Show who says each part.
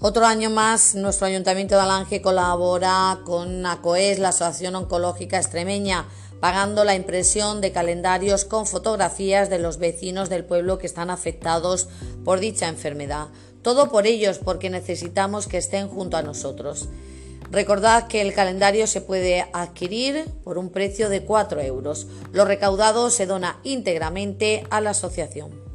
Speaker 1: Otro año más, nuestro Ayuntamiento de Alange colabora con ACOES, la Asociación Oncológica Extremeña, pagando la impresión de calendarios con fotografías de los vecinos del pueblo que están afectados por dicha enfermedad. Todo por ellos, porque necesitamos que estén junto a nosotros. Recordad que el calendario se puede adquirir por un precio de 4 euros. Lo recaudado se dona íntegramente a la asociación.